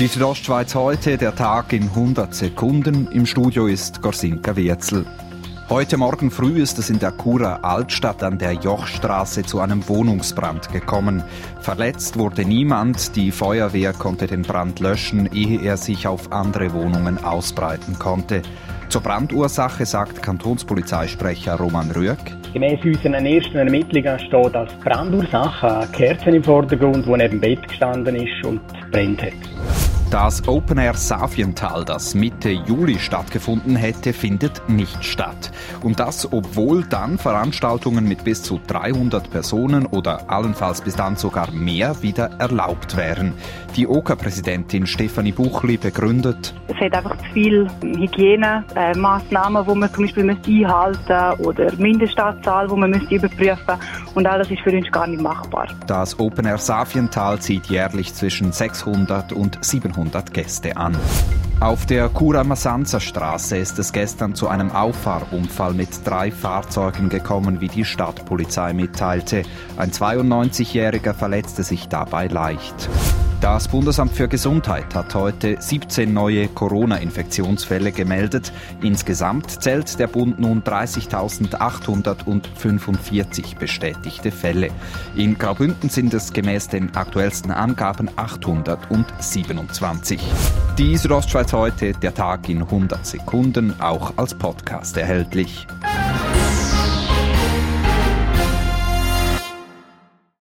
Die Südostschweiz heute, der Tag in 100 Sekunden. Im Studio ist Gorsinka Wirzel. Heute Morgen früh ist es in der Churer Altstadt an der Jochstraße zu einem Wohnungsbrand gekommen. Verletzt wurde niemand, die Feuerwehr konnte den Brand löschen, ehe er sich auf andere Wohnungen ausbreiten konnte. Zur Brandursache sagt Kantonspolizeisprecher Roman Rüegg. Gemäss unseren ersten Ermittlungen steht als Brandursache eine Kerze im Vordergrund, die neben dem Bett gestanden ist und brennt hat. Das Open Air Safiental, das Mitte Juli stattgefunden hätte, findet nicht statt. Und das, obwohl dann Veranstaltungen mit bis zu 300 Personen oder allenfalls bis dann sogar mehr wieder erlaubt wären. Die OKA-Präsidentin Stefanie Buchli begründet. Es hat einfach zu viele Hygienemaßnahmen, die man zum Beispiel einhalten müsste oder Mindestanzahl, die man müsste überprüfen und alles ist für uns gar nicht machbar. Das Open Air Safiental zieht jährlich zwischen 600 und 700 200 Gäste an. Auf der Cura Masanza Straße ist es gestern zu einem Auffahrunfall mit drei Fahrzeugen gekommen, wie die Stadtpolizei mitteilte. Ein 92-Jähriger verletzte sich dabei leicht. Das Bundesamt für Gesundheit hat heute 17 neue Corona-Infektionsfälle gemeldet. Insgesamt zählt der Bund nun 30.845 bestätigte Fälle. In Graubünden sind es gemäß den aktuellsten Angaben 827. Die Südostschweiz heute, der Tag in 100 Sekunden, auch als Podcast erhältlich.